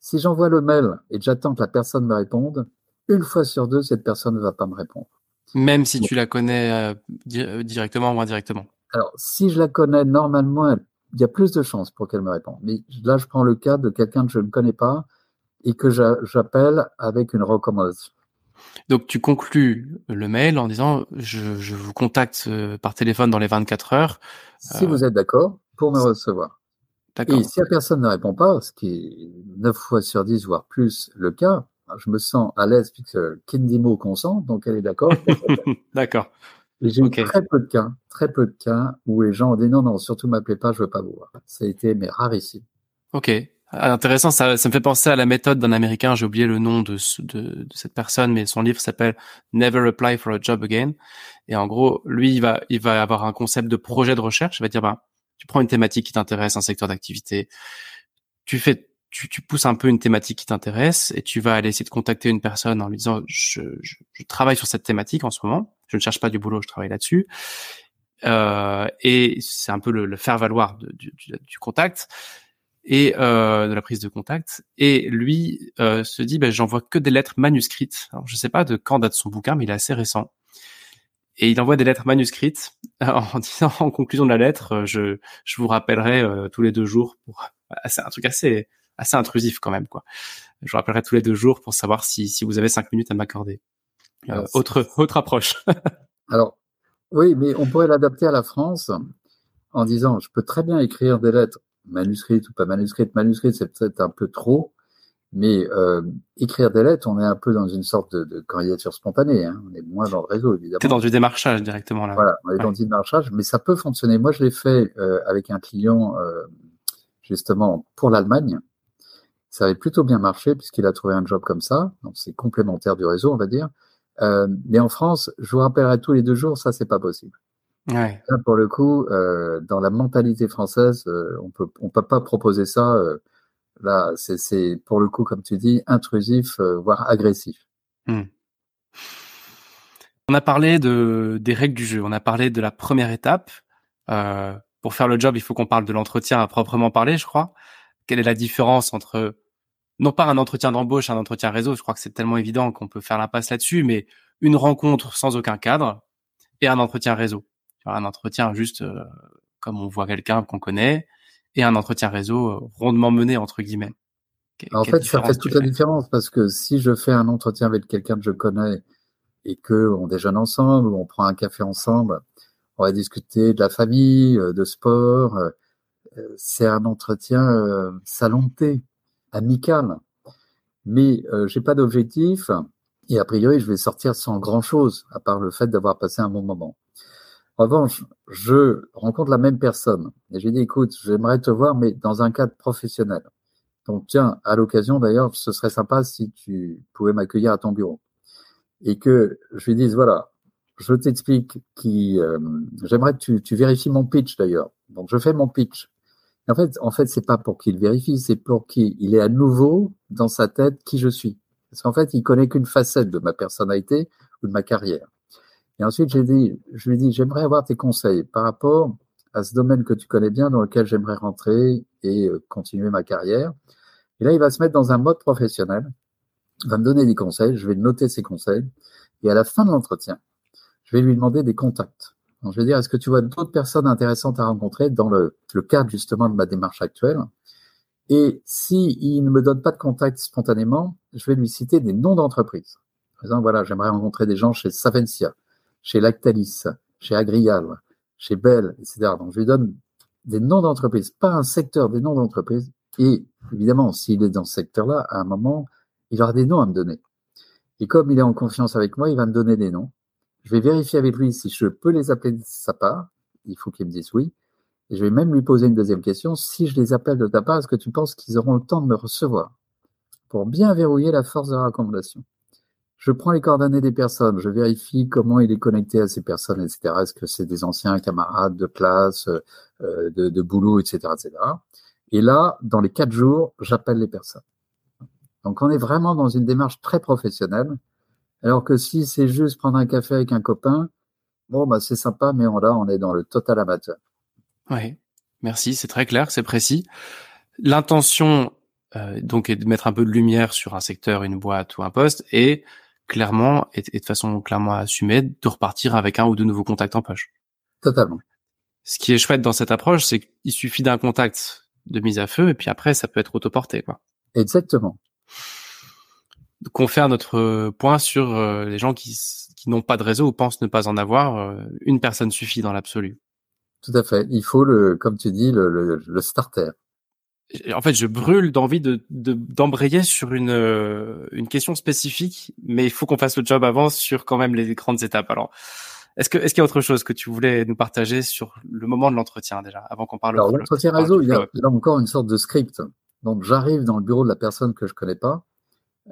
Si j'envoie le mail et j'attends que la personne me réponde, une fois sur deux, cette personne ne va pas me répondre. Même si tu la connais euh, euh, directement ou indirectement. Alors, si je la connais normalement, il y a plus de chances pour qu'elle me réponde. Mais là, je prends le cas de quelqu'un que je ne connais pas et que j'appelle avec une recommandation. Donc, tu conclus le mail en disant je, je vous contacte euh, par téléphone dans les 24 heures. Si vous êtes d'accord pour me recevoir. Et si la personne ne répond pas, ce qui est 9 fois sur 10, voire plus le cas, je me sens à l'aise puisque Kindimo consent, donc elle est d'accord. d'accord. j'ai eu très peu de cas, très peu de cas où les gens ont dit non, non, surtout m'appelez pas, je veux pas vous voir. Ça a été mais rarissime. Ok. Ah, intéressant, ça, ça me fait penser à la méthode d'un Américain, j'ai oublié le nom de, de, de, cette personne, mais son livre s'appelle Never Apply for a Job Again. Et en gros, lui, il va, il va avoir un concept de projet de recherche. Il va dire, bah, tu prends une thématique qui t'intéresse, un secteur d'activité, tu fais tu, tu, pousses un peu une thématique qui t'intéresse et tu vas aller essayer de contacter une personne en lui disant je, je, je, travaille sur cette thématique en ce moment, je ne cherche pas du boulot, je travaille là-dessus. Euh, et c'est un peu le, le faire valoir du, du, du, contact. et euh, de la prise de contact. Et lui euh, se dit, ben, j'envoie que des lettres manuscrites. Alors, je sais pas de quand date son bouquin, mais il est assez récent. Et il envoie des lettres manuscrites en disant en conclusion de la lettre, je, je vous rappellerai tous les deux jours pour. C'est un truc assez assez intrusif quand même quoi. Je vous rappellerai tous les deux jours pour savoir si si vous avez cinq minutes à m'accorder. autre autre approche. Alors oui, mais on pourrait l'adapter à la France en disant, je peux très bien écrire des lettres manuscrites ou pas manuscrites. Manuscrites, c'est peut-être un peu trop, mais euh, écrire des lettres, on est un peu dans une sorte de, de candidature spontanée. Hein. On est moins dans le réseau, évidemment. C'est dans du démarchage directement là. Voilà, on est dans du démarchage, mais ça peut fonctionner. Moi, je l'ai fait euh, avec un client euh, justement pour l'Allemagne. Ça avait plutôt bien marché puisqu'il a trouvé un job comme ça. Donc c'est complémentaire du réseau, on va dire. Euh, mais en France, je vous rappellerai tous les deux jours, ça c'est pas possible. Ouais. Là, pour le coup, euh, dans la mentalité française, euh, on peut on peut pas proposer ça. Là, c'est c'est pour le coup, comme tu dis, intrusif, voire agressif. Hmm. On a parlé de des règles du jeu. On a parlé de la première étape. pour faire le job, il faut qu'on parle de l'entretien à proprement parler, je crois. Quelle est la différence entre non pas un entretien d'embauche, un entretien réseau, je crois que c'est tellement évident qu'on peut faire l'impasse là-dessus, mais une rencontre sans aucun cadre et un entretien réseau. Un entretien juste euh, comme on voit quelqu'un qu'on connaît et un entretien réseau euh, rondement mené entre guillemets. en fait, ça fait toute la différence parce que si je fais un entretien avec quelqu'un que je connais et que on déjeune ensemble ou on prend un café ensemble, on va discuter de la famille, euh, de sport. C'est un entretien salon de thé amical. Mais euh, j'ai pas d'objectif et a priori je vais sortir sans grand chose à part le fait d'avoir passé un bon moment. En revanche, je rencontre la même personne et j'ai dit écoute, j'aimerais te voir mais dans un cadre professionnel. Donc tiens, à l'occasion d'ailleurs, ce serait sympa si tu pouvais m'accueillir à ton bureau et que je lui dise voilà, je t'explique qui euh, j'aimerais que tu, tu vérifies mon pitch d'ailleurs. Donc je fais mon pitch en fait, en fait, c'est pas pour qu'il vérifie, c'est pour qu'il ait à nouveau dans sa tête qui je suis. Parce qu'en fait, il connaît qu'une facette de ma personnalité ou de ma carrière. Et ensuite, j'ai dit, je lui dit, j'aimerais avoir tes conseils par rapport à ce domaine que tu connais bien, dans lequel j'aimerais rentrer et euh, continuer ma carrière. Et là, il va se mettre dans un mode professionnel, il va me donner des conseils, je vais noter ses conseils, et à la fin de l'entretien, je vais lui demander des contacts. Donc, je veux dire, est-ce que tu vois d'autres personnes intéressantes à rencontrer dans le, cadre justement de ma démarche actuelle? Et si il ne me donne pas de contact spontanément, je vais lui citer des noms d'entreprises. Par exemple, voilà, j'aimerais rencontrer des gens chez Savencia, chez Lactalis, chez Agrial, chez Bell, etc. Donc, je lui donne des noms d'entreprises, pas un secteur, des noms d'entreprises. Et évidemment, s'il est dans ce secteur-là, à un moment, il aura des noms à me donner. Et comme il est en confiance avec moi, il va me donner des noms. Je vais vérifier avec lui si je peux les appeler de sa part. Il faut qu'il me dise oui. Et je vais même lui poser une deuxième question. Si je les appelle de ta part, est-ce que tu penses qu'ils auront le temps de me recevoir Pour bien verrouiller la force de la recommandation? Je prends les coordonnées des personnes, je vérifie comment il est connecté à ces personnes, etc. Est-ce que c'est des anciens camarades de classe, euh, de, de, boulot, etc., etc. Et là, dans les quatre jours, j'appelle les personnes. Donc, on est vraiment dans une démarche très professionnelle alors que si c'est juste prendre un café avec un copain, bon, bah, c'est sympa, mais là, on est dans le total amateur. Oui, merci, c'est très clair, c'est précis. L'intention, euh, donc, est de mettre un peu de lumière sur un secteur, une boîte ou un poste, et clairement, et, de façon clairement assumée, de repartir avec un ou deux nouveaux contacts en poche. Totalement. Ce qui est chouette dans cette approche, c'est qu'il suffit d'un contact de mise à feu, et puis après, ça peut être autoporté, quoi. Exactement qu'on fait notre point sur euh, les gens qui, qui n'ont pas de réseau ou pensent ne pas en avoir. Euh, une personne suffit dans l'absolu. Tout à fait. Il faut le, comme tu dis, le, le, le starter. En fait, je brûle d'envie de d'embrayer sur une euh, une question spécifique, mais il faut qu'on fasse le job avant sur quand même les grandes étapes. Alors, est-ce que est-ce qu'il y a autre chose que tu voulais nous partager sur le moment de l'entretien déjà, avant qu'on parle. Alors l'entretien réseau, il y, a, il y, a, encore une sorte de script. Donc j'arrive dans le bureau de la personne que je connais pas.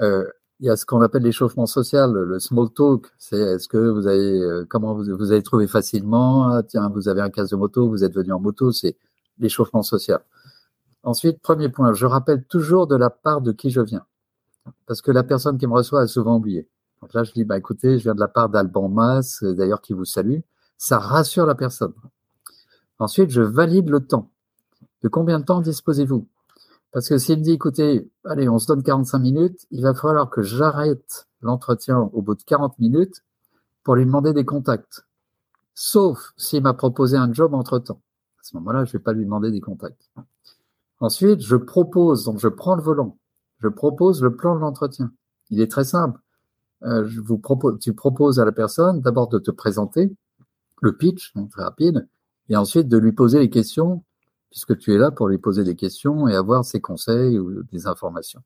Euh, il y a ce qu'on appelle l'échauffement social, le small talk. C'est est-ce que vous avez euh, comment vous, vous avez trouvé facilement? Ah, Tiens, vous avez un casque de moto, vous êtes venu en moto. C'est l'échauffement social. Ensuite, premier point, je rappelle toujours de la part de qui je viens, parce que la personne qui me reçoit a souvent oublié. Donc là, je dis bah écoutez, je viens de la part d'Alban Mas, d'ailleurs qui vous salue. Ça rassure la personne. Ensuite, je valide le temps. De combien de temps disposez-vous? Parce que s'il me dit, écoutez, allez, on se donne 45 minutes, il va falloir que j'arrête l'entretien au bout de 40 minutes pour lui demander des contacts. Sauf s'il m'a proposé un job entre temps. À ce moment-là, je vais pas lui demander des contacts. Ensuite, je propose, donc je prends le volant, je propose le plan de l'entretien. Il est très simple. Euh, je vous propose, tu proposes à la personne d'abord de te présenter, le pitch, donc très rapide, et ensuite de lui poser les questions, puisque tu es là pour lui poser des questions et avoir ses conseils ou des informations.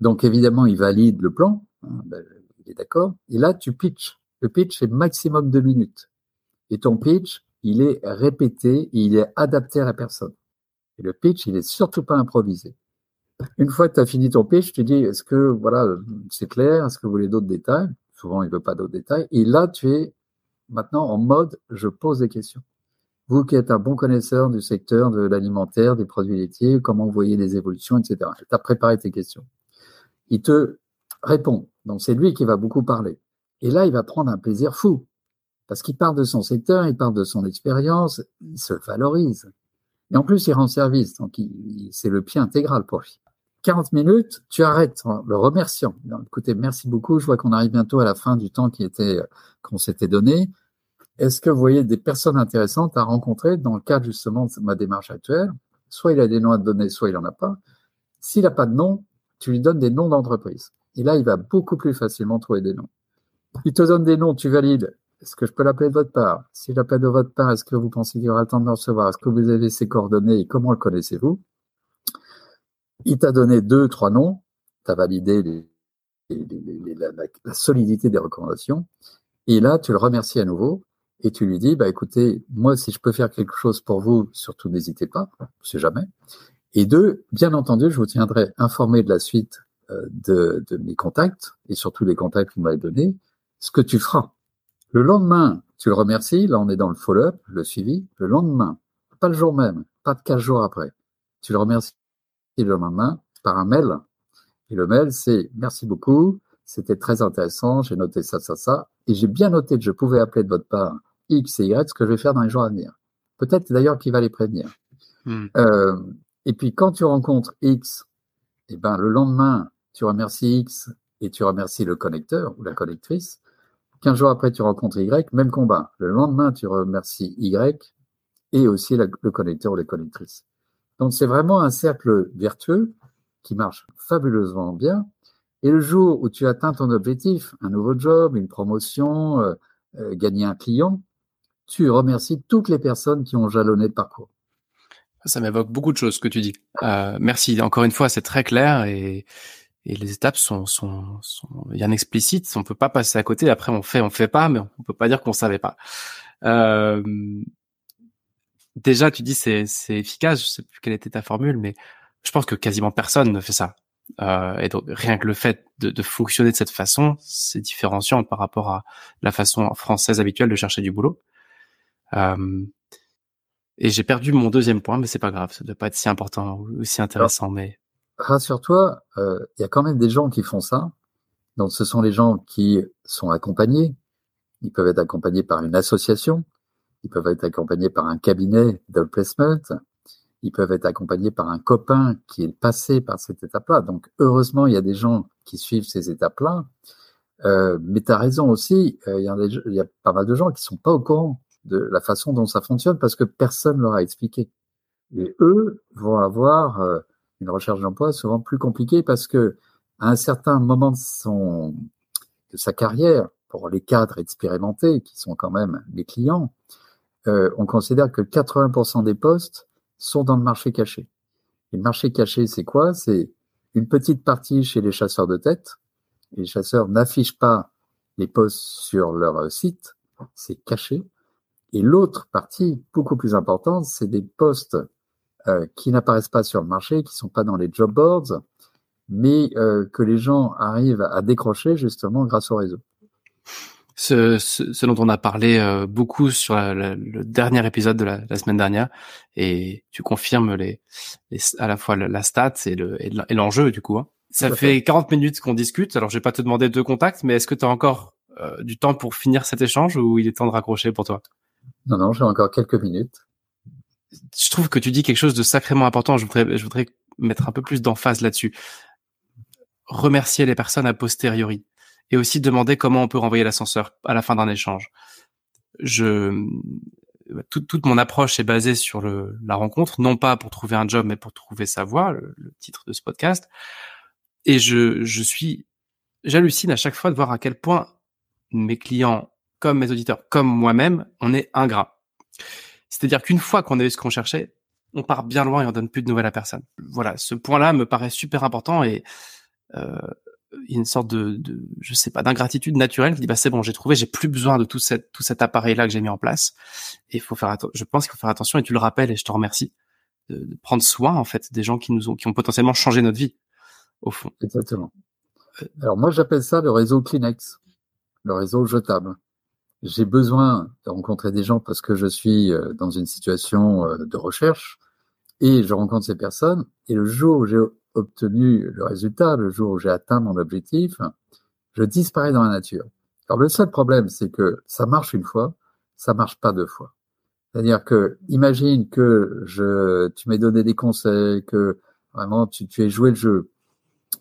Donc évidemment, il valide le plan, hein, ben, il est d'accord, et là tu pitches. Le pitch est maximum deux minutes. Et ton pitch, il est répété il est adapté à la personne. Et le pitch, il est surtout pas improvisé. Une fois que tu as fini ton pitch, tu dis, est-ce que, voilà, c'est clair? Est-ce que vous voulez d'autres détails? Souvent, il veut pas d'autres détails. Et là, tu es maintenant en mode, je pose des questions. Vous qui êtes un bon connaisseur du secteur de l'alimentaire, des produits laitiers, comment vous voyez les évolutions, etc. Tu as préparé tes questions. Il te répond. Donc, c'est lui qui va beaucoup parler. Et là, il va prendre un plaisir fou. Parce qu'il parle de son secteur, il parle de son expérience, il se valorise. Et en plus, il rend service. Donc, c'est le pied intégral pour lui. 40 minutes, tu arrêtes en le remerciant. écoutez, merci beaucoup. Je vois qu'on arrive bientôt à la fin du temps qui était, qu'on s'était donné. Est-ce que vous voyez des personnes intéressantes à rencontrer dans le cadre justement de ma démarche actuelle? Soit il a des noms à te donner, soit il en a pas. S'il n'a pas de nom, tu lui donnes des noms d'entreprise. Et là, il va beaucoup plus facilement trouver des noms. Il te donne des noms, tu valides. Est-ce que je peux l'appeler de votre part? Si j'appelle de votre part, est-ce que vous pensez qu'il aura le temps de recevoir? Est-ce que vous avez ses coordonnées et comment le connaissez-vous? Il t'a donné deux, trois noms, tu as validé la, solidité des recommandations, et là, tu le remercies à nouveau, et tu lui dis, bah écoutez, moi, si je peux faire quelque chose pour vous, surtout n'hésitez pas, sais jamais. Et deux, bien entendu, je vous tiendrai informé de la suite euh, de, de mes contacts, et surtout les contacts que vous m'avez donnés, ce que tu feras. Le lendemain, tu le remercies, là on est dans le follow-up, le suivi, le lendemain, pas le jour même, pas de 15 jours après, tu le remercies. Le lendemain par un mail. Et le mail, c'est merci beaucoup, c'était très intéressant, j'ai noté ça, ça, ça, et j'ai bien noté que je pouvais appeler de votre part X et Y, ce que je vais faire dans les jours à venir. Peut-être d'ailleurs qu'il va les prévenir. Hmm. Euh, et puis quand tu rencontres X, eh ben le lendemain, tu remercies X et tu remercies le connecteur ou la connectrice. Quinze jours après, tu rencontres Y, même combat. Le lendemain, tu remercies Y et aussi le connecteur ou les connectrices. Donc c'est vraiment un cercle vertueux qui marche fabuleusement bien. Et le jour où tu atteins ton objectif, un nouveau job, une promotion, euh, euh, gagner un client, tu remercies toutes les personnes qui ont jalonné le parcours. Ça m'évoque beaucoup de choses ce que tu dis. Euh, merci. Encore une fois, c'est très clair et, et les étapes sont, sont, sont bien explicites. On peut pas passer à côté. Après, on fait, on fait pas, mais on peut pas dire qu'on savait pas. Euh, déjà, tu dis c'est c'est efficace. Je sais plus quelle était ta formule, mais je pense que quasiment personne ne fait ça. Euh, et donc rien que le fait de, de fonctionner de cette façon, c'est différenciant par rapport à la façon française habituelle de chercher du boulot. Euh, et j'ai perdu mon deuxième point, mais c'est pas grave, ça doit pas être si important ou si intéressant. mais rassure-toi, euh, il y a quand même des gens qui font ça. Donc ce sont les gens qui sont accompagnés. Ils peuvent être accompagnés par une association, ils peuvent être accompagnés par un cabinet de placement, ils peuvent être accompagnés par un copain qui est passé par cette étape-là. Donc, heureusement, il y a des gens qui suivent ces étapes-là. Euh, mais tu as raison aussi, euh, il, y a pas mal de gens qui sont pas au courant de la façon dont ça fonctionne parce que personne leur a expliqué. Et eux vont avoir euh, une recherche d'emploi souvent plus compliquée parce que à un certain moment de sa carrière, pour les cadres expérimentés qui sont quand même les clients, on considère que 80% des postes sont dans le marché caché. Et le marché caché, c'est quoi? C'est une petite partie chez les chasseurs de tête. les chasseurs n'affichent pas les postes sur leur site, c'est caché. Et l'autre partie, beaucoup plus importante, c'est des postes euh, qui n'apparaissent pas sur le marché, qui sont pas dans les job boards, mais euh, que les gens arrivent à décrocher justement grâce au réseau ce, ce, dont on a parlé euh, beaucoup sur le dernier épisode de la, semaine dernière, et tu confirmes les, à la fois la stat et le et l'enjeu du coup. Hein. Ça fait 40 minutes qu'on discute, alors je vais pas te demander deux contacts, mais est-ce que tu as encore euh, du temps pour finir cet échange ou il est temps de raccrocher pour toi? Non, non, j'ai encore quelques minutes. Je trouve que tu dis quelque chose de sacrément important. Je voudrais, je voudrais mettre un peu plus d'emphase là-dessus. Remercier les personnes a posteriori et aussi demander comment on peut renvoyer l'ascenseur à la fin d'un échange. Je toute, toute mon approche est basée sur le, la rencontre, non pas pour trouver un job, mais pour trouver sa voie, le, titre de ce podcast. Et je, je suis, j'hallucine à chaque fois de voir à quel point mes clients, comme mes auditeurs, comme moi-même, on est ingrat. C'est-à-dire qu'une fois qu'on a eu ce qu'on cherchait, on part bien loin et on donne plus de nouvelles à personne. Voilà, ce point-là me paraît super important et euh, il y a une sorte de, je sais pas, d'ingratitude naturelle qui dit bah c'est bon, j'ai trouvé, j'ai plus besoin de tout cet tout cet appareil là que j'ai mis en place. Et faut faire je pense qu'il faut faire attention et tu le rappelles et je te remercie de, de, prendre soin en fait des gens qui nous ont qui ont potentiellement changé notre vie au fond. Exactement. Alors moi j'appelle ça le réseau Kleenex, le réseau jetable. J'ai besoin de rencontrer des gens parce que je suis euh, dans une situation euh, de recherche et je rencontre ces personnes et le jour où j'ai obtenu le résultat, le jour où j'ai atteint mon objectif, je disparais dans la nature. Alors le seul problème, c'est que ça marche une fois, ça marche pas deux fois. C'est-à-dire que, imagine que je, tu m'aies donné des conseils, que vraiment tu, tu aies joué le jeu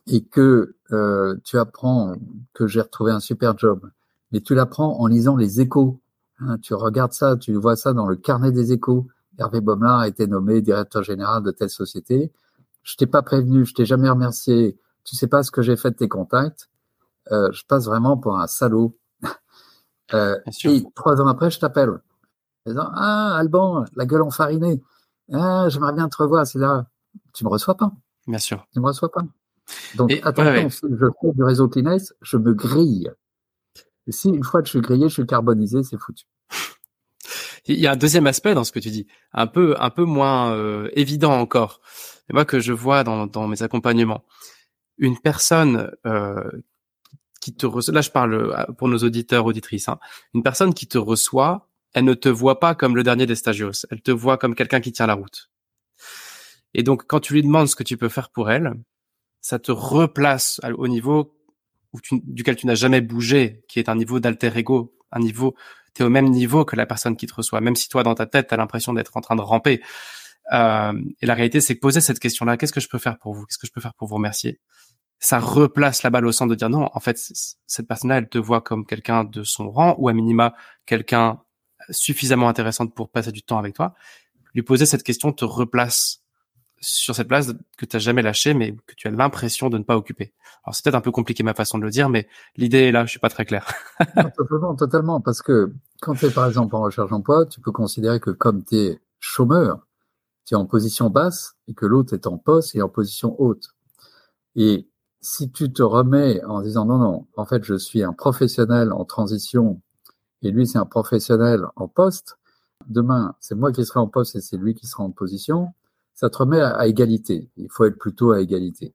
et que euh, tu apprends que j'ai retrouvé un super job, mais tu l'apprends en lisant les échos. Hein, tu regardes ça, tu vois ça dans le carnet des échos. Hervé Bomelard a été nommé directeur général de telle société je t'ai pas prévenu, je t'ai jamais remercié, tu sais pas ce que j'ai fait de tes contacts, euh, je passe vraiment pour un salaud. euh, et trois ans après, je t'appelle. Ah, Alban, la gueule enfarinée. Ah, j'aimerais bien te revoir. C'est là. Tu me reçois pas. Bien sûr. Tu me reçois pas. Donc, attention, si je fais du réseau Kleenex, je me grille. Et si une fois que je suis grillé, je suis carbonisé, c'est foutu. Il y a un deuxième aspect dans ce que tu dis, un peu, un peu moins euh, évident encore et moi que je vois dans, dans mes accompagnements, une personne euh, qui te reçoit, là je parle euh, pour nos auditeurs auditrices, hein, une personne qui te reçoit, elle ne te voit pas comme le dernier des stagios, elle te voit comme quelqu'un qui tient la route. Et donc quand tu lui demandes ce que tu peux faire pour elle, ça te replace au niveau où tu, duquel tu n'as jamais bougé, qui est un niveau d'alter ego, un niveau, tu es au même niveau que la personne qui te reçoit, même si toi dans ta tête tu as l'impression d'être en train de ramper. Euh, et la réalité, c'est que poser cette question-là, qu'est-ce que je peux faire pour vous? Qu'est-ce que je peux faire pour vous remercier? Ça replace la balle au centre de dire non, en fait, cette personne-là, elle te voit comme quelqu'un de son rang ou à minima quelqu'un suffisamment intéressante pour passer du temps avec toi. Lui poser cette question te replace sur cette place que tu n'as jamais lâchée, mais que tu as l'impression de ne pas occuper. Alors c'est peut-être un peu compliqué ma façon de le dire, mais l'idée est là, je suis pas très clair. totalement, totalement, parce que quand tu es par exemple en recherche d'emploi, tu peux considérer que comme tu es chômeur, tu es en position basse et que l'autre est en poste et en position haute. Et si tu te remets en disant non, non, en fait, je suis un professionnel en transition et lui, c'est un professionnel en poste, demain, c'est moi qui serai en poste et c'est lui qui sera en position, ça te remet à, égalité. Il faut être plutôt à égalité.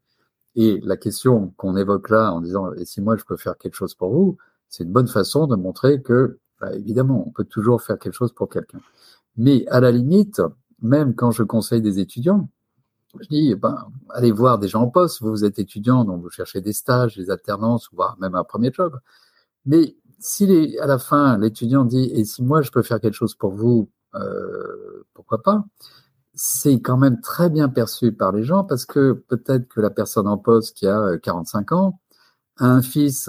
Et la question qu'on évoque là en disant, et si moi je peux faire quelque chose pour vous, c'est une bonne façon de montrer que, bah, évidemment, on peut toujours faire quelque chose pour quelqu'un. Mais à la limite, même quand je conseille des étudiants, je dis, ben, allez voir des gens en poste. Vous, êtes étudiant, donc vous cherchez des stages, des alternances, voire même un premier job. Mais si à la fin, l'étudiant dit, et si moi je peux faire quelque chose pour vous, euh, pourquoi pas? C'est quand même très bien perçu par les gens parce que peut-être que la personne en poste qui a 45 euh, ans a un fils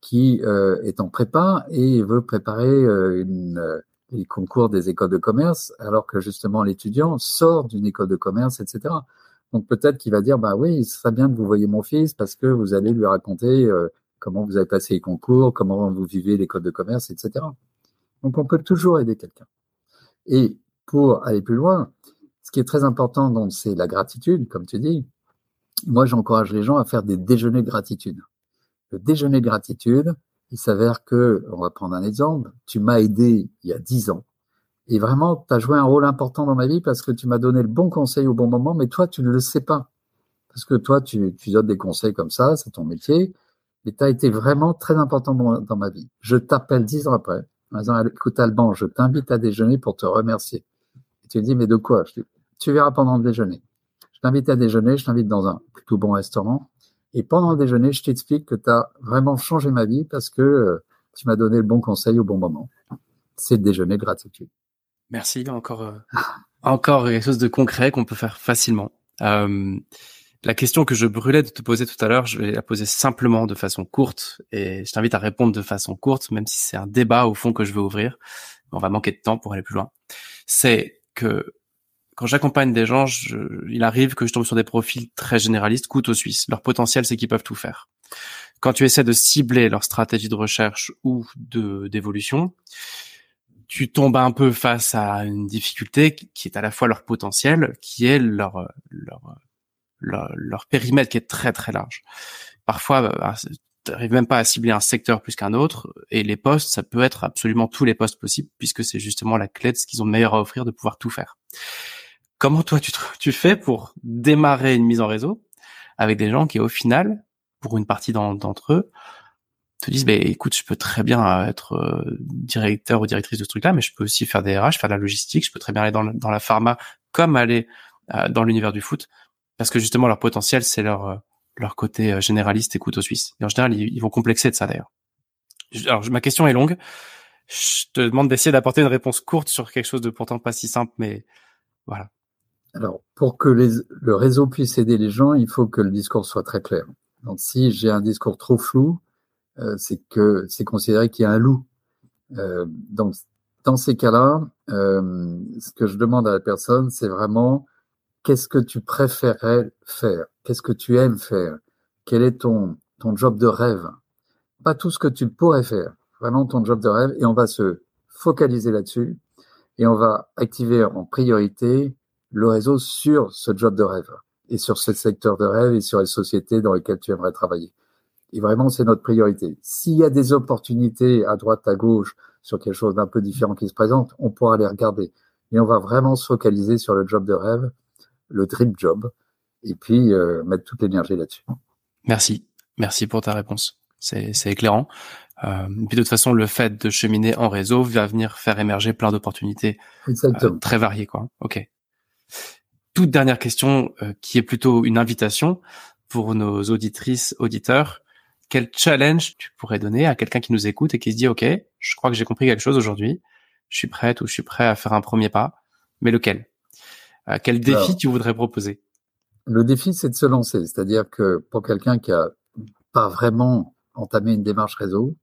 qui euh, est en prépa et veut préparer euh, les concours des écoles de commerce, alors que justement l'étudiant sort d'une école de commerce, etc. Donc peut-être qu'il va dire, bah oui, ce serait bien que vous voyez mon fils parce que vous allez lui raconter comment vous avez passé les concours, comment vous vivez l'école de commerce, etc. Donc on peut toujours aider quelqu'un. Et pour aller plus loin, ce qui est très important, c'est la gratitude, comme tu dis. Moi, j'encourage les gens à faire des déjeuners de gratitude. Le déjeuner de gratitude, il s'avère que, on va prendre un exemple, tu m'as aidé il y a dix ans. Et vraiment, tu as joué un rôle important dans ma vie parce que tu m'as donné le bon conseil au bon moment, mais toi, tu ne le sais pas. Parce que toi, tu, donnes des conseils comme ça, c'est ton métier, et tu as été vraiment très important dans, ma vie. Je t'appelle dix ans après, en disant, écoute Alban, je t'invite à déjeuner pour te remercier. Et tu me dis, mais de quoi? Tu verras pendant le déjeuner. Je t'invite à déjeuner, je t'invite dans un plutôt bon restaurant. Et pendant le déjeuner, je t'explique que tu as vraiment changé ma vie parce que euh, tu m'as donné le bon conseil au bon moment. C'est le déjeuner de gratitude. Merci. Encore, euh, encore quelque chose de concret qu'on peut faire facilement. Euh, la question que je brûlais de te poser tout à l'heure, je vais la poser simplement de façon courte et je t'invite à répondre de façon courte, même si c'est un débat au fond que je veux ouvrir. On va manquer de temps pour aller plus loin. C'est que quand j'accompagne des gens, je, il arrive que je tombe sur des profils très généralistes, couteau suisse. Leur potentiel, c'est qu'ils peuvent tout faire. Quand tu essaies de cibler leur stratégie de recherche ou de d'évolution, tu tombes un peu face à une difficulté qui est à la fois leur potentiel, qui est leur leur leur, leur périmètre qui est très très large. Parfois, bah, tu n'arrives même pas à cibler un secteur plus qu'un autre, et les postes, ça peut être absolument tous les postes possibles, puisque c'est justement la clé de ce qu'ils ont de meilleur à offrir, de pouvoir tout faire. Comment toi tu, fais pour démarrer une mise en réseau avec des gens qui au final, pour une partie d'entre eux, te disent, bah, écoute, je peux très bien être euh, directeur ou directrice de ce truc-là, mais je peux aussi faire des RH, faire de la logistique, je peux très bien aller dans, la pharma, comme aller euh, dans l'univers du foot, parce que justement leur potentiel, c'est leur euh, leur côté généraliste et couteau suisse. Et en général, ils, vont complexer de ça d'ailleurs. Alors ma question est longue. Je te demande d'essayer d'apporter une réponse courte sur quelque chose de pourtant pas si simple, mais voilà. Alors, pour que les, le réseau puisse aider les gens, il faut que le discours soit très clair. Donc, si j'ai un discours trop flou, euh, c'est que c'est considéré qu'il y a un loup. Euh, donc, dans ces cas-là, euh, ce que je demande à la personne, c'est vraiment qu'est-ce que tu préférerais faire? Qu'est-ce que tu aimes faire? Quel est ton, ton job de rêve? Pas tout ce que tu pourrais faire, vraiment ton job de rêve, et on va se focaliser là-dessus, et on va activer en priorité le réseau sur ce job de rêve et sur ce secteur de rêve et sur les sociétés dans lesquelles tu aimerais travailler. Et vraiment, c'est notre priorité. S'il y a des opportunités à droite, à gauche, sur quelque chose d'un peu différent qui se présente, on pourra les regarder. Mais on va vraiment se focaliser sur le job de rêve, le dream job, et puis euh, mettre toute l'énergie là-dessus. Merci. Merci pour ta réponse. C'est éclairant. Euh, puis de toute façon, le fait de cheminer en réseau va venir faire émerger plein d'opportunités euh, très variées. Quoi. Ok toute dernière question euh, qui est plutôt une invitation pour nos auditrices, auditeurs. Quel challenge tu pourrais donner à quelqu'un qui nous écoute et qui se dit, OK, je crois que j'ai compris quelque chose aujourd'hui. Je suis prête ou je suis prêt à faire un premier pas. Mais lequel? Euh, quel défi tu voudrais proposer? Le défi, c'est de se lancer. C'est-à-dire que pour quelqu'un qui a pas vraiment entamé une démarche réseau,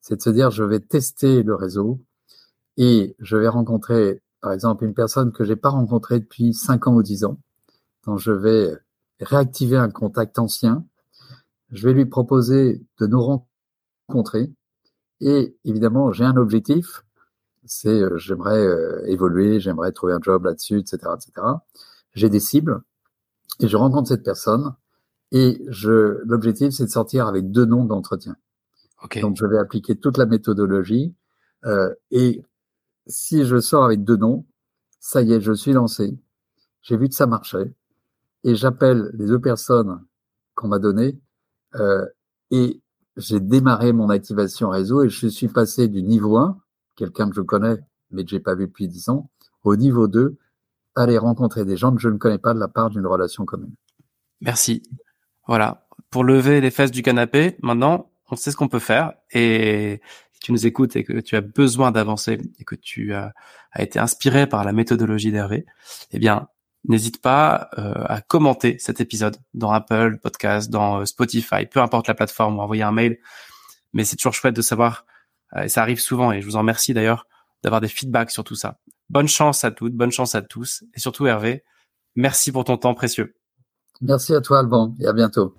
c'est de se dire, je vais tester le réseau et je vais rencontrer par exemple, une personne que j'ai pas rencontrée depuis 5 ans ou 10 ans, dont je vais réactiver un contact ancien, je vais lui proposer de nous rencontrer. Et évidemment, j'ai un objectif, c'est euh, j'aimerais euh, évoluer, j'aimerais trouver un job là-dessus, etc., etc. J'ai des cibles et je rencontre cette personne et je l'objectif c'est de sortir avec deux noms d'entretien. Donc je vais appliquer toute la méthodologie euh, et si je sors avec deux noms, ça y est, je suis lancé. J'ai vu que ça marchait. Et j'appelle les deux personnes qu'on m'a données euh, et j'ai démarré mon activation réseau et je suis passé du niveau 1, quelqu'un que je connais mais que j'ai pas vu depuis 10 ans, au niveau 2, aller rencontrer des gens que je ne connais pas de la part d'une relation commune. Merci. Voilà. Pour lever les fesses du canapé, maintenant, on sait ce qu'on peut faire et tu nous écoutes et que tu as besoin d'avancer et que tu as, été inspiré par la méthodologie d'Hervé, eh bien, n'hésite pas euh, à commenter cet épisode dans Apple Podcast, dans euh, Spotify, peu importe la plateforme, ou envoyer un mail. Mais c'est toujours chouette de savoir, euh, et ça arrive souvent, et je vous en remercie d'ailleurs, d'avoir des feedbacks sur tout ça. Bonne chance à toutes, bonne chance à tous, et surtout Hervé, merci pour ton temps précieux. Merci à toi Alban, et à bientôt.